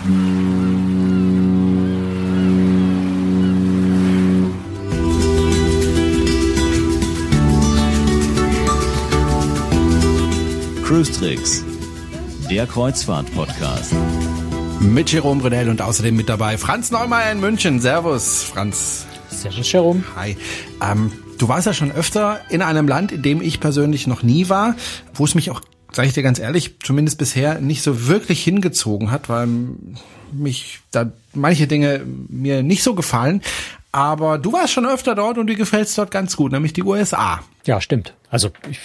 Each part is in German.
Cruise Tricks, der Kreuzfahrt-Podcast. Mit Jerome Brunel und außerdem mit dabei Franz Neumeier in München. Servus, Franz. Servus, Jerome. Hi. Ähm, du warst ja schon öfter in einem Land, in dem ich persönlich noch nie war, wo es mich auch, sage ich dir ganz ehrlich, zumindest bisher nicht so wirklich hingezogen hat, weil mich da manche Dinge mir nicht so gefallen. Aber du warst schon öfter dort und dir gefällt es dort ganz gut, nämlich die USA. Ja, stimmt. Also ich,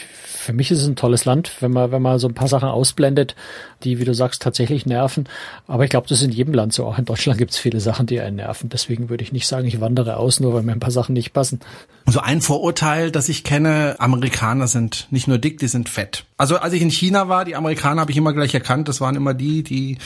für mich ist es ein tolles Land, wenn man, wenn man so ein paar Sachen ausblendet, die, wie du sagst, tatsächlich nerven. Aber ich glaube, das ist in jedem Land so. Auch in Deutschland gibt es viele Sachen, die einen nerven. Deswegen würde ich nicht sagen, ich wandere aus, nur weil mir ein paar Sachen nicht passen. So ein Vorurteil, das ich kenne, Amerikaner sind nicht nur dick, die sind fett. Also als ich in China war, die Amerikaner habe ich immer gleich erkannt, das waren immer die, die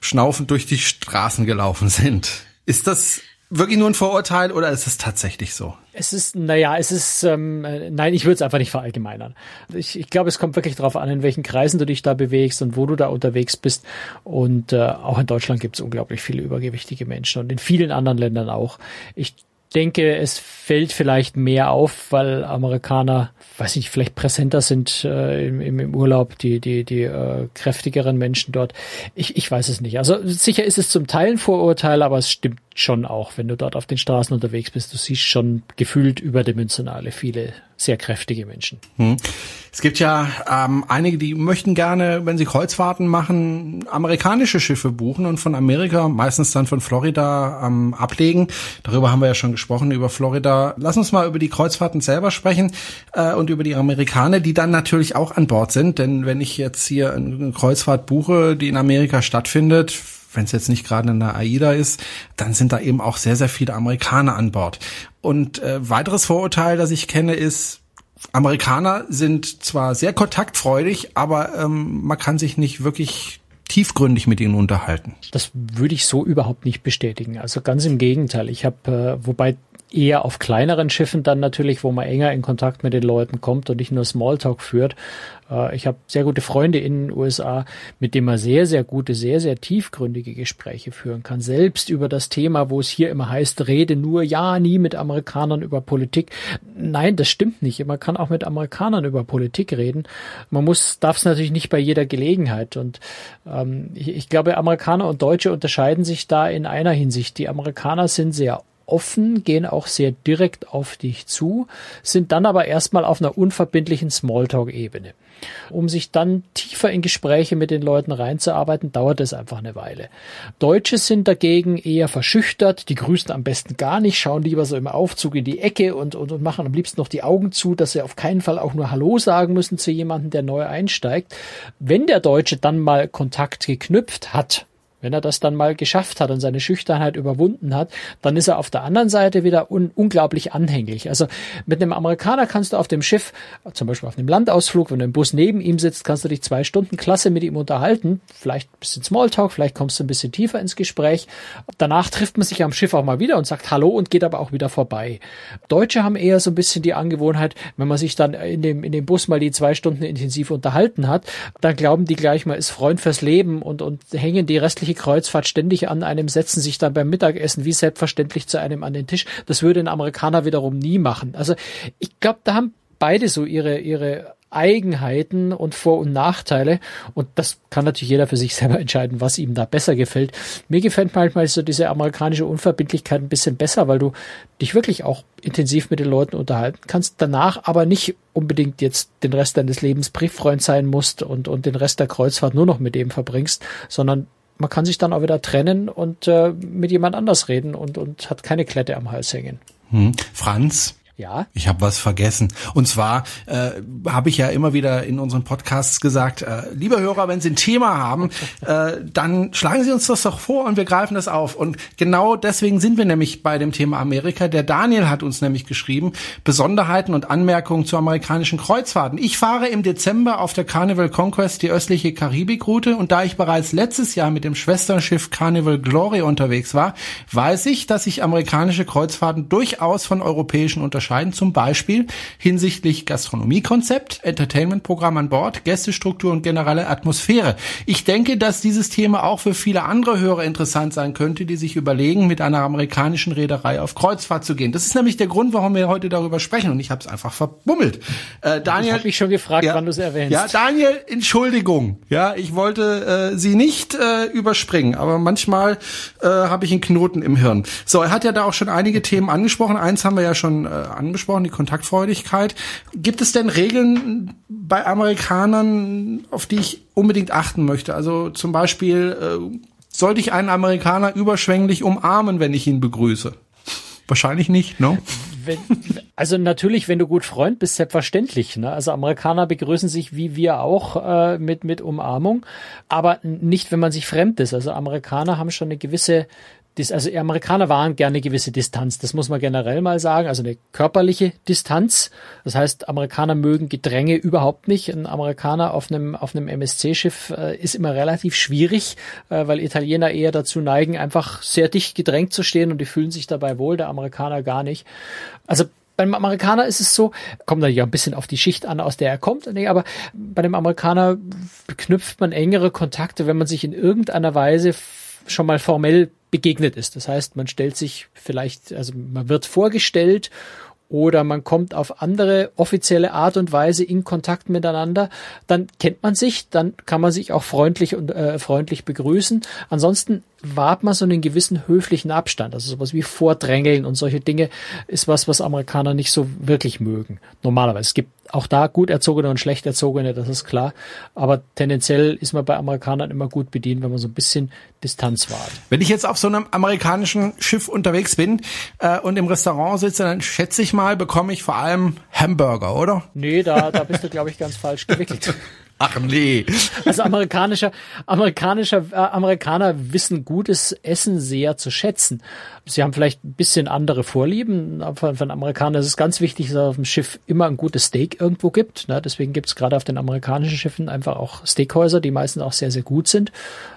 schnaufend durch die Straßen gelaufen sind. Ist das wirklich nur ein Vorurteil oder ist es tatsächlich so? Es ist, naja, es ist, ähm, nein, ich würde es einfach nicht verallgemeinern. Ich, ich glaube, es kommt wirklich darauf an, in welchen Kreisen du dich da bewegst und wo du da unterwegs bist. Und äh, auch in Deutschland gibt es unglaublich viele übergewichtige Menschen und in vielen anderen Ländern auch. Ich denke, es fällt vielleicht mehr auf, weil Amerikaner, weiß ich, vielleicht präsenter sind äh, im, im Urlaub, die, die, die äh, kräftigeren Menschen dort. Ich, ich weiß es nicht. Also sicher ist es zum Teil ein Vorurteil, aber es stimmt schon auch, wenn du dort auf den Straßen unterwegs bist. Du siehst schon gefühlt überdimensionale viele sehr kräftige Menschen. Hm. Es gibt ja ähm, einige, die möchten gerne, wenn sie Kreuzfahrten machen, amerikanische Schiffe buchen und von Amerika, meistens dann von Florida, ähm, ablegen. Darüber haben wir ja schon gesprochen, über Florida. Lass uns mal über die Kreuzfahrten selber sprechen äh, und über die Amerikaner, die dann natürlich auch an Bord sind. Denn wenn ich jetzt hier eine Kreuzfahrt buche, die in Amerika stattfindet, wenn es jetzt nicht gerade eine AIDA ist, dann sind da eben auch sehr, sehr viele Amerikaner an Bord. Und äh, weiteres Vorurteil, das ich kenne, ist, Amerikaner sind zwar sehr kontaktfreudig, aber ähm, man kann sich nicht wirklich tiefgründig mit ihnen unterhalten. Das würde ich so überhaupt nicht bestätigen. Also ganz im Gegenteil. Ich habe, äh, wobei eher auf kleineren Schiffen dann natürlich, wo man enger in Kontakt mit den Leuten kommt und nicht nur Smalltalk führt. Äh, ich habe sehr gute Freunde in den USA, mit denen man sehr, sehr gute, sehr, sehr tiefgründige Gespräche führen kann. Selbst über das Thema, wo es hier immer heißt, rede nur ja, nie mit Amerikanern über Politik. Nein, das stimmt nicht. Man kann auch mit Amerikanern über Politik reden. Man muss, darf es natürlich nicht bei jeder Gelegenheit. Und ähm, ich, ich glaube, Amerikaner und Deutsche unterscheiden sich da in einer Hinsicht. Die Amerikaner sind sehr offen, gehen auch sehr direkt auf dich zu, sind dann aber erstmal auf einer unverbindlichen Smalltalk-Ebene. Um sich dann tiefer in Gespräche mit den Leuten reinzuarbeiten, dauert es einfach eine Weile. Deutsche sind dagegen eher verschüchtert, die grüßen am besten gar nicht, schauen lieber so im Aufzug in die Ecke und, und, und machen am liebsten noch die Augen zu, dass sie auf keinen Fall auch nur Hallo sagen müssen zu jemandem, der neu einsteigt. Wenn der Deutsche dann mal Kontakt geknüpft hat, wenn er das dann mal geschafft hat und seine Schüchternheit überwunden hat, dann ist er auf der anderen Seite wieder un unglaublich anhänglich. Also mit einem Amerikaner kannst du auf dem Schiff, zum Beispiel auf einem Landausflug, wenn du im Bus neben ihm sitzt, kannst du dich zwei Stunden klasse mit ihm unterhalten. Vielleicht ein bisschen Smalltalk, vielleicht kommst du ein bisschen tiefer ins Gespräch. Danach trifft man sich am Schiff auch mal wieder und sagt Hallo und geht aber auch wieder vorbei. Deutsche haben eher so ein bisschen die Angewohnheit, wenn man sich dann in dem, in dem Bus mal die zwei Stunden intensiv unterhalten hat, dann glauben die gleich, man ist Freund fürs Leben und, und hängen die restliche tägliche Kreuzfahrt ständig an einem setzen sich dann beim Mittagessen wie selbstverständlich zu einem an den Tisch. Das würde ein Amerikaner wiederum nie machen. Also ich glaube, da haben beide so ihre, ihre Eigenheiten und Vor- und Nachteile. Und das kann natürlich jeder für sich selber entscheiden, was ihm da besser gefällt. Mir gefällt manchmal so diese amerikanische Unverbindlichkeit ein bisschen besser, weil du dich wirklich auch intensiv mit den Leuten unterhalten kannst, danach aber nicht unbedingt jetzt den Rest deines Lebens Brieffreund sein musst und, und den Rest der Kreuzfahrt nur noch mit dem verbringst, sondern man kann sich dann auch wieder trennen und äh, mit jemand anders reden und, und hat keine Klette am Hals hängen. Hm. Franz, ja. Ich habe was vergessen. Und zwar äh, habe ich ja immer wieder in unseren Podcasts gesagt, äh, liebe Hörer, wenn Sie ein Thema haben, äh, dann schlagen Sie uns das doch vor und wir greifen das auf. Und genau deswegen sind wir nämlich bei dem Thema Amerika. Der Daniel hat uns nämlich geschrieben, Besonderheiten und Anmerkungen zu amerikanischen Kreuzfahrten. Ich fahre im Dezember auf der Carnival Conquest die östliche Karibikroute und da ich bereits letztes Jahr mit dem Schwesternschiff Carnival Glory unterwegs war, weiß ich, dass sich amerikanische Kreuzfahrten durchaus von europäischen unterscheiden unterscheiden, zum Beispiel hinsichtlich Gastronomiekonzept, Entertainmentprogramm an Bord, Gästestruktur und generelle Atmosphäre. Ich denke, dass dieses Thema auch für viele andere Hörer interessant sein könnte, die sich überlegen, mit einer amerikanischen Reederei auf Kreuzfahrt zu gehen. Das ist nämlich der Grund, warum wir heute darüber sprechen und ich habe es einfach verbummelt. Äh, Daniel, ich habe mich schon gefragt, ja, wann du es erwähnst. Ja, Daniel, Entschuldigung. Ja, ich wollte äh, sie nicht äh, überspringen, aber manchmal äh, habe ich einen Knoten im Hirn. So, er hat ja da auch schon einige Themen angesprochen. Eins haben wir ja schon äh, angesprochen, die Kontaktfreudigkeit. Gibt es denn Regeln bei Amerikanern, auf die ich unbedingt achten möchte? Also zum Beispiel, äh, sollte ich einen Amerikaner überschwänglich umarmen, wenn ich ihn begrüße? Wahrscheinlich nicht, ne? Wenn, also natürlich, wenn du gut Freund bist, selbstverständlich. Ne? Also Amerikaner begrüßen sich wie wir auch äh, mit mit Umarmung, aber nicht, wenn man sich fremd ist. Also Amerikaner haben schon eine gewisse also Amerikaner waren gerne gewisse Distanz. Das muss man generell mal sagen. Also eine körperliche Distanz. Das heißt, Amerikaner mögen Gedränge überhaupt nicht. Ein Amerikaner auf einem, auf einem MSC-Schiff äh, ist immer relativ schwierig, äh, weil Italiener eher dazu neigen, einfach sehr dicht gedrängt zu stehen und die fühlen sich dabei wohl, der Amerikaner gar nicht. Also beim Amerikaner ist es so, kommt natürlich auch ein bisschen auf die Schicht an, aus der er kommt, aber bei dem Amerikaner knüpft man engere Kontakte, wenn man sich in irgendeiner Weise schon mal formell begegnet ist. Das heißt, man stellt sich vielleicht, also man wird vorgestellt oder man kommt auf andere offizielle Art und Weise in Kontakt miteinander, dann kennt man sich, dann kann man sich auch freundlich und äh, freundlich begrüßen. Ansonsten wahrt man so einen gewissen höflichen Abstand. Also sowas wie Vordrängeln und solche Dinge ist was, was Amerikaner nicht so wirklich mögen. Normalerweise. Es gibt auch da gut erzogene und schlecht erzogene, das ist klar. Aber tendenziell ist man bei Amerikanern immer gut bedient, wenn man so ein bisschen Distanz wahrt. Wenn ich jetzt auf so einem amerikanischen Schiff unterwegs bin äh, und im Restaurant sitze, dann schätze ich mal, bekomme ich vor allem Hamburger, oder? Nee, da, da bist du, glaube ich, ganz falsch gewickelt. Ach nee. Also amerikanischer, amerikanischer, äh, Amerikaner wissen gutes Essen sehr zu schätzen. Sie haben vielleicht ein bisschen andere Vorlieben. Von, von Amerikanern ist es ganz wichtig, dass es auf dem Schiff immer ein gutes Steak irgendwo gibt. Ne? Deswegen gibt es gerade auf den amerikanischen Schiffen einfach auch Steakhäuser, die meistens auch sehr, sehr gut sind.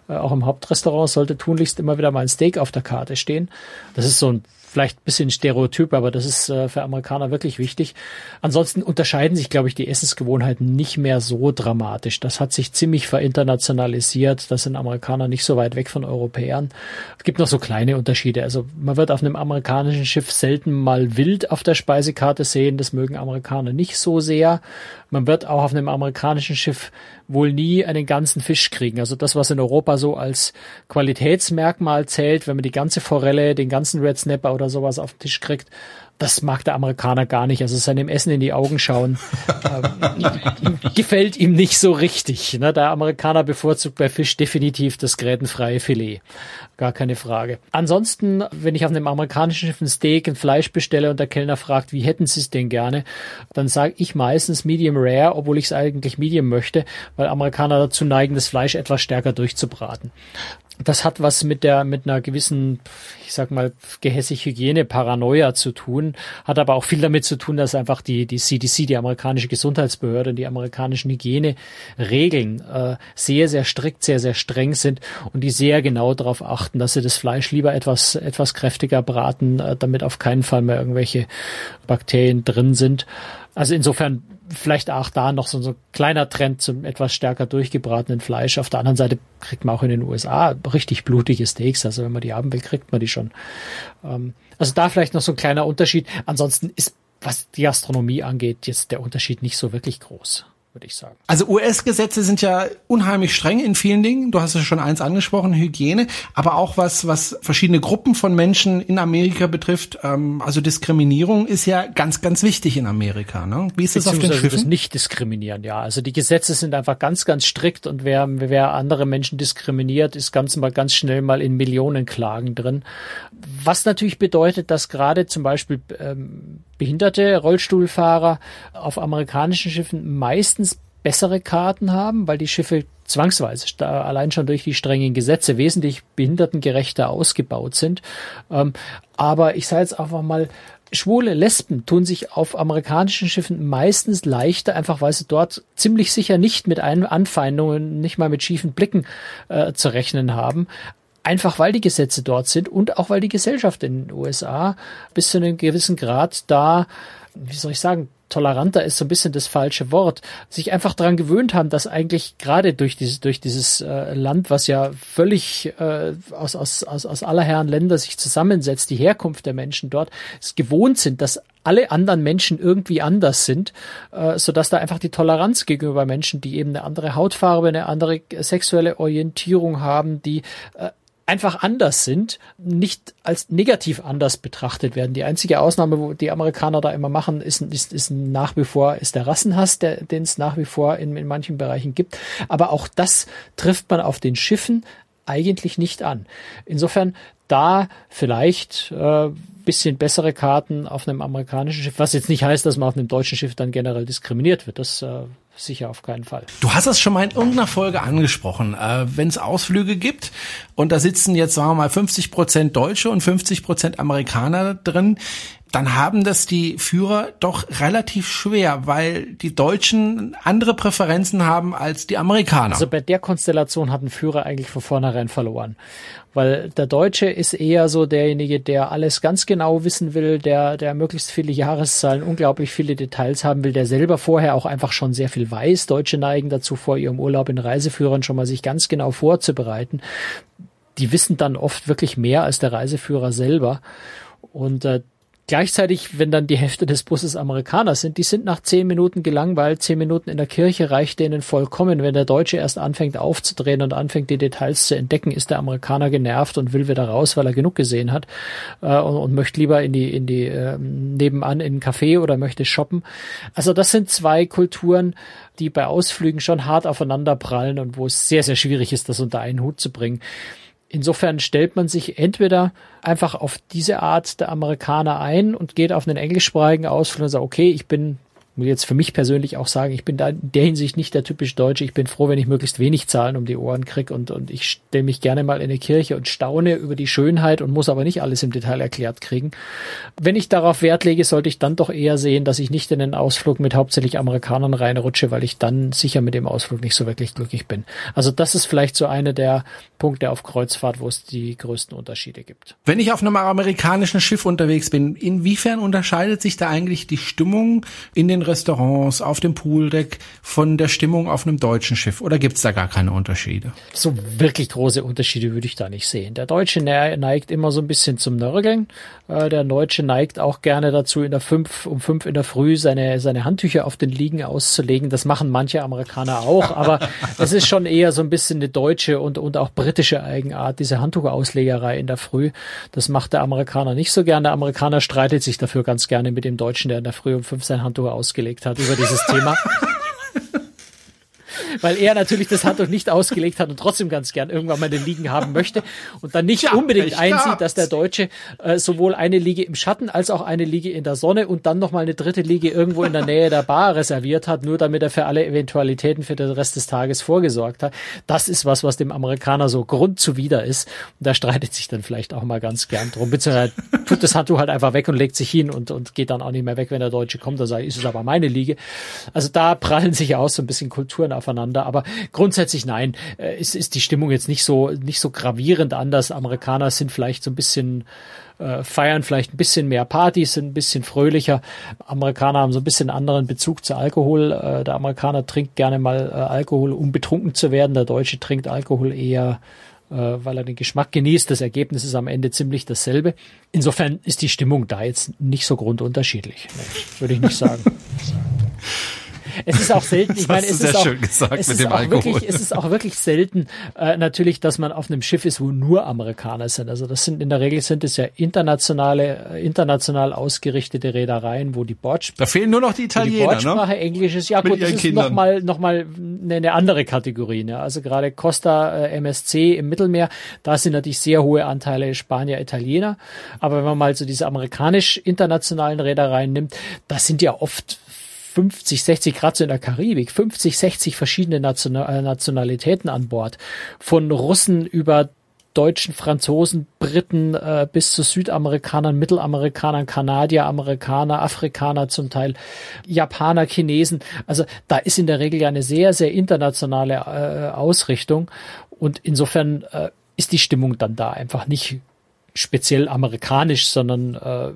Äh, auch im Hauptrestaurant sollte tunlichst immer wieder mal ein Steak auf der Karte stehen. Das ist so ein vielleicht ein bisschen Stereotyp, aber das ist äh, für Amerikaner wirklich wichtig. Ansonsten unterscheiden sich, glaube ich, die Essensgewohnheiten nicht mehr so dramatisch. Das hat sich ziemlich verinternationalisiert. Das sind Amerikaner nicht so weit weg von Europäern. Es gibt noch so kleine Unterschiede. Also man wird auf einem amerikanischen Schiff selten mal wild auf der Speisekarte sehen. Das mögen Amerikaner nicht so sehr. Man wird auch auf einem amerikanischen Schiff wohl nie einen ganzen Fisch kriegen. Also das, was in Europa so als Qualitätsmerkmal zählt, wenn man die ganze Forelle, den ganzen Red Snapper oder sowas auf den Tisch kriegt, das mag der Amerikaner gar nicht. Also seinem Essen in die Augen schauen ähm, gefällt ihm nicht so richtig. Ne? Der Amerikaner bevorzugt bei Fisch definitiv das grätenfreie Filet. Gar keine Frage. Ansonsten, wenn ich auf einem amerikanischen Schiff ein Steak, ein Fleisch bestelle und der Kellner fragt, wie hätten Sie es denn gerne, dann sage ich meistens Medium Rare, obwohl ich es eigentlich Medium möchte, weil Amerikaner dazu neigen, das Fleisch etwas stärker durchzubraten das hat was mit der, mit einer gewissen, ich sag mal, gehässig Hygiene-Paranoia zu tun, hat aber auch viel damit zu tun, dass einfach die, die CDC, die amerikanische Gesundheitsbehörde, die amerikanischen Hygieneregeln äh, sehr, sehr strikt, sehr, sehr streng sind und die sehr genau darauf achten, dass sie das Fleisch lieber etwas, etwas kräftiger braten, äh, damit auf keinen Fall mehr irgendwelche Bakterien drin sind. Also insofern vielleicht auch da noch so, ein kleiner Trend zum etwas stärker durchgebratenen Fleisch. Auf der anderen Seite kriegt man auch in den USA richtig blutige Steaks. Also wenn man die haben will, kriegt man die schon. Ähm, also da vielleicht noch so ein kleiner Unterschied. Ansonsten ist, was die Gastronomie angeht, jetzt der Unterschied nicht so wirklich groß würde ich sagen. Also US-Gesetze sind ja unheimlich streng in vielen Dingen. Du hast ja schon eins angesprochen, Hygiene, aber auch was, was verschiedene Gruppen von Menschen in Amerika betrifft. Ähm, also Diskriminierung ist ja ganz, ganz wichtig in Amerika. Ne? Wie ist das auf den Schiffen? Das nicht diskriminieren, ja. Also die Gesetze sind einfach ganz, ganz strikt und wer, wer andere Menschen diskriminiert, ist ganz mal ganz schnell mal in Millionenklagen drin. Was natürlich bedeutet, dass gerade zum Beispiel ähm, behinderte Rollstuhlfahrer auf amerikanischen Schiffen meistens bessere Karten haben, weil die Schiffe zwangsweise allein schon durch die strengen Gesetze wesentlich behindertengerechter ausgebaut sind. Ähm, aber ich sage jetzt einfach mal, schwule Lesben tun sich auf amerikanischen Schiffen meistens leichter, einfach weil sie dort ziemlich sicher nicht mit Anfeindungen, nicht mal mit schiefen Blicken äh, zu rechnen haben einfach weil die Gesetze dort sind und auch weil die Gesellschaft in den USA bis zu einem gewissen Grad da, wie soll ich sagen, toleranter ist so ein bisschen das falsche Wort, sich einfach daran gewöhnt haben, dass eigentlich gerade durch dieses, durch dieses äh, Land, was ja völlig äh, aus, aus, aus, aus aller Herren Länder sich zusammensetzt, die Herkunft der Menschen dort, es gewohnt sind, dass alle anderen Menschen irgendwie anders sind, äh, so dass da einfach die Toleranz gegenüber Menschen, die eben eine andere Hautfarbe, eine andere sexuelle Orientierung haben, die äh, einfach anders sind, nicht als negativ anders betrachtet werden. Die einzige Ausnahme, wo die Amerikaner da immer machen, ist, ist, ist nach wie vor ist der Rassenhass, der, den es nach wie vor in, in manchen Bereichen gibt. Aber auch das trifft man auf den Schiffen eigentlich nicht an. Insofern da vielleicht äh, bisschen bessere Karten auf einem amerikanischen Schiff, was jetzt nicht heißt, dass man auf einem deutschen Schiff dann generell diskriminiert wird. Das äh, sicher auf keinen Fall. Du hast es schon mal in irgendeiner Folge angesprochen. Äh, Wenn es Ausflüge gibt und da sitzen jetzt, sagen wir mal, 50 Prozent Deutsche und 50 Prozent Amerikaner drin, dann haben das die Führer doch relativ schwer, weil die Deutschen andere Präferenzen haben als die Amerikaner. Also bei der Konstellation hat ein Führer eigentlich von vornherein verloren. Weil der Deutsche ist eher so derjenige, der alles ganz genau wissen will, der, der möglichst viele Jahreszahlen, unglaublich viele Details haben will, der selber vorher auch einfach schon sehr viel weiß. Deutsche neigen dazu, vor ihrem Urlaub in Reiseführern schon mal sich ganz genau vorzubereiten. Die wissen dann oft wirklich mehr als der Reiseführer selber. Und äh, Gleichzeitig, wenn dann die Hälfte des Busses Amerikaner sind, die sind nach zehn Minuten gelangweilt, zehn Minuten in der Kirche reicht denen vollkommen. Wenn der Deutsche erst anfängt aufzudrehen und anfängt, die Details zu entdecken, ist der Amerikaner genervt und will wieder raus, weil er genug gesehen hat äh, und, und, möchte lieber in die, in die äh, nebenan in ein Café oder möchte shoppen. Also das sind zwei Kulturen, die bei Ausflügen schon hart aufeinander prallen und wo es sehr, sehr schwierig ist, das unter einen Hut zu bringen. Insofern stellt man sich entweder einfach auf diese Art der Amerikaner ein und geht auf einen englischsprachigen Ausflug und sagt, okay, ich bin will jetzt für mich persönlich auch sagen, ich bin da in der Hinsicht nicht der typisch Deutsche. Ich bin froh, wenn ich möglichst wenig Zahlen um die Ohren krieg und, und ich stelle mich gerne mal in eine Kirche und staune über die Schönheit und muss aber nicht alles im Detail erklärt kriegen. Wenn ich darauf Wert lege, sollte ich dann doch eher sehen, dass ich nicht in den Ausflug mit hauptsächlich Amerikanern reinrutsche, weil ich dann sicher mit dem Ausflug nicht so wirklich glücklich bin. Also das ist vielleicht so eine der Punkte auf Kreuzfahrt, wo es die größten Unterschiede gibt. Wenn ich auf einem amerikanischen Schiff unterwegs bin, inwiefern unterscheidet sich da eigentlich die Stimmung in den Restaurants, auf dem Pooldeck von der Stimmung auf einem deutschen Schiff? Oder gibt's da gar keine Unterschiede? So wirklich große Unterschiede würde ich da nicht sehen. Der Deutsche neigt immer so ein bisschen zum Nörgeln. Äh, der Deutsche neigt auch gerne dazu, in der fünf, um fünf in der Früh seine, seine Handtücher auf den Liegen auszulegen. Das machen manche Amerikaner auch, aber es ist schon eher so ein bisschen eine deutsche und, und auch britische Eigenart, diese Handtuchauslegerei in der Früh. Das macht der Amerikaner nicht so gern. Der Amerikaner streitet sich dafür ganz gerne mit dem Deutschen, der in der Früh um fünf sein Handtuch ausgelegt ausgelegt hat über dieses Thema. weil er natürlich das Handtuch nicht ausgelegt hat und trotzdem ganz gern irgendwann mal eine Liegen haben möchte und dann nicht ja, unbedingt einsieht, dass der Deutsche äh, sowohl eine Liege im Schatten als auch eine Liege in der Sonne und dann nochmal eine dritte Liege irgendwo in der Nähe der Bar reserviert hat, nur damit er für alle Eventualitäten für den Rest des Tages vorgesorgt hat. Das ist was, was dem Amerikaner so grundzuwider ist. Und da streitet sich dann vielleicht auch mal ganz gern drum. Beziehungsweise tut das Handtuch halt einfach weg und legt sich hin und, und geht dann auch nicht mehr weg, wenn der Deutsche kommt. Da sagt, ist es aber meine Liege. Also da prallen sich ja auch so ein bisschen Kulturen aufeinander miteinander. Aber grundsätzlich nein, äh, ist, ist die Stimmung jetzt nicht so, nicht so gravierend anders. Amerikaner sind vielleicht so ein bisschen äh, feiern vielleicht ein bisschen mehr Partys, sind ein bisschen fröhlicher. Amerikaner haben so ein bisschen anderen Bezug zu Alkohol. Äh, der Amerikaner trinkt gerne mal äh, Alkohol, um betrunken zu werden. Der Deutsche trinkt Alkohol eher weil er den Geschmack genießt. Das Ergebnis ist am Ende ziemlich dasselbe. Insofern ist die Stimmung da jetzt nicht so grundunterschiedlich. Würde ich nicht sagen. es ist auch selten, ich meine, es ist, auch, es, ist auch wirklich, es ist auch wirklich selten äh, natürlich, dass man auf einem Schiff ist, wo nur Amerikaner sind. Also das sind in der Regel sind es ja internationale, äh, international ausgerichtete Reedereien, wo die Bord Da fehlen nur noch die Italiener, die Bordsprache ne? Englisch ist. Ja Mit gut, das ist nochmal noch mal eine, eine andere Kategorie. Ne? Also gerade Costa äh, MSC im Mittelmeer, da sind natürlich sehr hohe Anteile Spanier, Italiener. Aber wenn man mal so diese amerikanisch-internationalen Reedereien nimmt, das sind ja oft 50, 60 Grad so in der Karibik, 50, 60 verschiedene äh, Nationalitäten an Bord. Von Russen über Deutschen, Franzosen, Briten äh, bis zu Südamerikanern, Mittelamerikanern, Kanadier, Amerikaner, Afrikaner zum Teil, Japaner, Chinesen. Also da ist in der Regel ja eine sehr, sehr internationale äh, Ausrichtung. Und insofern äh, ist die Stimmung dann da einfach nicht speziell amerikanisch, sondern äh,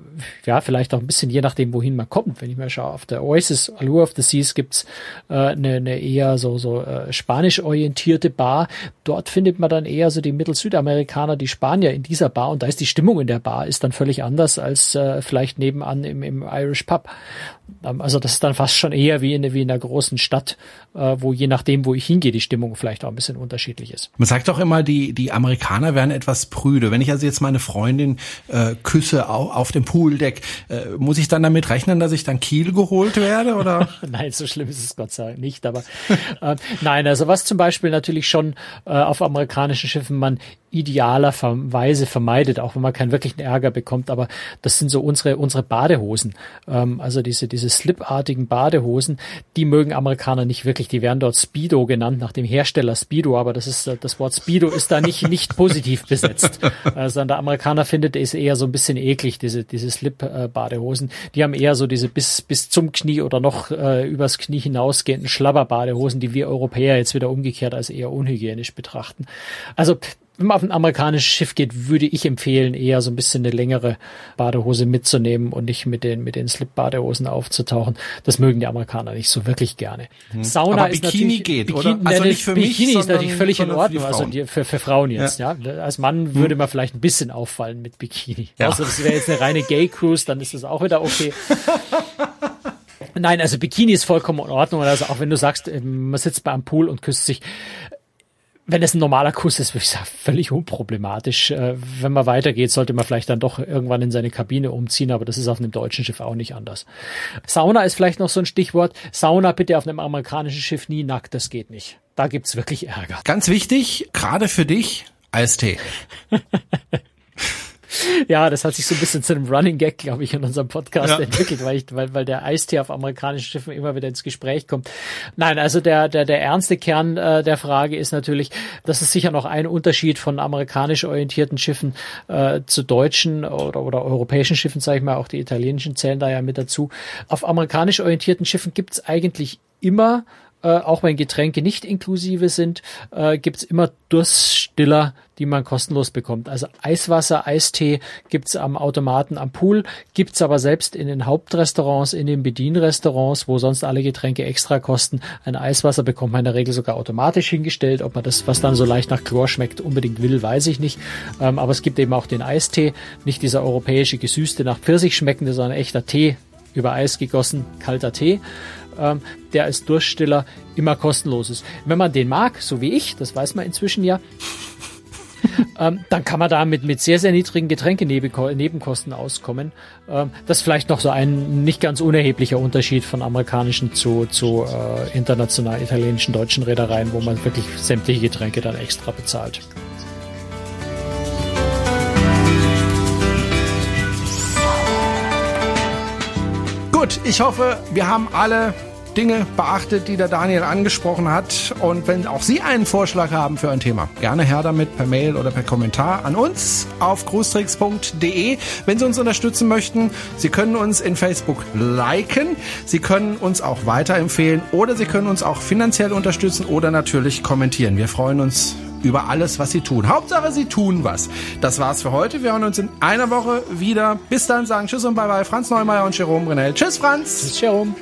ja, vielleicht auch ein bisschen je nachdem, wohin man kommt. Wenn ich mal schaue, auf der Oasis Allure of the Seas gibt's äh, eine, eine eher so, so äh, spanisch orientierte Bar. Dort findet man dann eher so die Mittel-Südamerikaner, die Spanier in dieser Bar und da ist die Stimmung in der Bar ist dann völlig anders als äh, vielleicht nebenan im, im Irish Pub. Ähm, also das ist dann fast schon eher wie in, wie in einer großen Stadt, äh, wo je nachdem, wo ich hingehe, die Stimmung vielleicht auch ein bisschen unterschiedlich ist. Man sagt doch immer, die, die Amerikaner werden etwas prüde. Wenn ich also jetzt meine Freundin äh, küsse auf, auf dem Pooldeck, äh, muss ich dann damit rechnen, dass ich dann Kiel geholt werde? Oder? nein, so schlimm ist es Gott sei Dank nicht. Aber äh, nein, also was zum Beispiel natürlich schon äh, auf amerikanischen Schiffen man idealerweise vermeidet, auch wenn man keinen wirklichen Ärger bekommt. Aber das sind so unsere unsere Badehosen, ähm, also diese diese slipartigen Badehosen, die mögen Amerikaner nicht wirklich. Die werden dort Speedo genannt nach dem Hersteller Speedo, aber das ist das Wort Speedo ist da nicht nicht positiv besetzt. Also der Amerikaner findet es eher so ein bisschen eklig diese diese Slip-Badehosen. Die haben eher so diese bis bis zum Knie oder noch äh, übers Knie hinausgehenden Schlabberbadehosen, die wir Europäer jetzt wieder umgekehrt als eher unhygienisch betrachten. Also wenn man auf ein amerikanisches Schiff geht, würde ich empfehlen, eher so ein bisschen eine längere Badehose mitzunehmen und nicht mit den, mit den Slip-Badehosen aufzutauchen. Das mögen die Amerikaner nicht so wirklich gerne. Hm. Sauna Aber ist Bikini geht, Bikini, oder? Also nicht für Bikini mich, ist natürlich völlig in Ordnung, für also für, für Frauen jetzt, ja. ja. Als Mann würde hm. man vielleicht ein bisschen auffallen mit Bikini. Ja. Außer das wäre jetzt eine reine Gay-Cruise, dann ist das auch wieder okay. Nein, also Bikini ist vollkommen in Ordnung. Also auch wenn du sagst, ähm, man sitzt bei einem Pool und küsst sich, wenn es ein normaler Kuss ist, würde ich sagen, völlig unproblematisch. Äh, wenn man weitergeht, sollte man vielleicht dann doch irgendwann in seine Kabine umziehen, aber das ist auf einem deutschen Schiff auch nicht anders. Sauna ist vielleicht noch so ein Stichwort. Sauna bitte auf einem amerikanischen Schiff nie nackt, das geht nicht. Da gibt's wirklich Ärger. Ganz wichtig, gerade für dich, Eistee. ja, das hat sich so ein bisschen zu einem Running Gag, glaube ich, in unserem Podcast ja. entwickelt, weil, ich, weil, weil der Eistee auf amerikanischen Schiffen immer wieder ins Gespräch kommt. Nein, also der, der, der ernste Kern äh, der Frage ist natürlich, das ist sicher noch ein Unterschied von amerikanisch orientierten Schiffen äh, zu deutschen oder, oder europäischen Schiffen, sage ich mal, auch die italienischen zählen da ja mit dazu. Auf amerikanisch orientierten Schiffen gibt es eigentlich immer äh, auch wenn Getränke nicht inklusive sind, äh, gibt's immer Durststiller, die man kostenlos bekommt. Also Eiswasser, Eistee gibt's am Automaten am Pool, gibt's aber selbst in den Hauptrestaurants, in den Bedienrestaurants, wo sonst alle Getränke extra kosten. Ein Eiswasser bekommt man in der Regel sogar automatisch hingestellt. Ob man das, was dann so leicht nach Chlor schmeckt, unbedingt will, weiß ich nicht. Ähm, aber es gibt eben auch den Eistee, nicht dieser europäische gesüßte nach Pfirsich schmeckende, sondern echter Tee über Eis gegossen, kalter Tee ähm, der als Durststiller immer kostenlos ist. Wenn man den mag, so wie ich, das weiß man inzwischen ja, ähm, dann kann man da mit, mit sehr, sehr niedrigen Getränke-Nebenkosten auskommen. Ähm, das ist vielleicht noch so ein nicht ganz unerheblicher Unterschied von amerikanischen zu, zu äh, international italienischen, deutschen Reedereien, wo man wirklich sämtliche Getränke dann extra bezahlt. Gut, ich hoffe, wir haben alle Dinge beachtet, die der Daniel angesprochen hat. Und wenn auch Sie einen Vorschlag haben für ein Thema, gerne her damit per Mail oder per Kommentar an uns auf großtricks.de. Wenn Sie uns unterstützen möchten, Sie können uns in Facebook liken, Sie können uns auch weiterempfehlen oder Sie können uns auch finanziell unterstützen oder natürlich kommentieren. Wir freuen uns über alles, was sie tun. Hauptsache, sie tun was. Das war's für heute. Wir hören uns in einer Woche wieder. Bis dann, sagen Tschüss und Bye-bye. Franz Neumeier und Jerome Brunel. Tschüss, Franz. Tschüss, Jerome.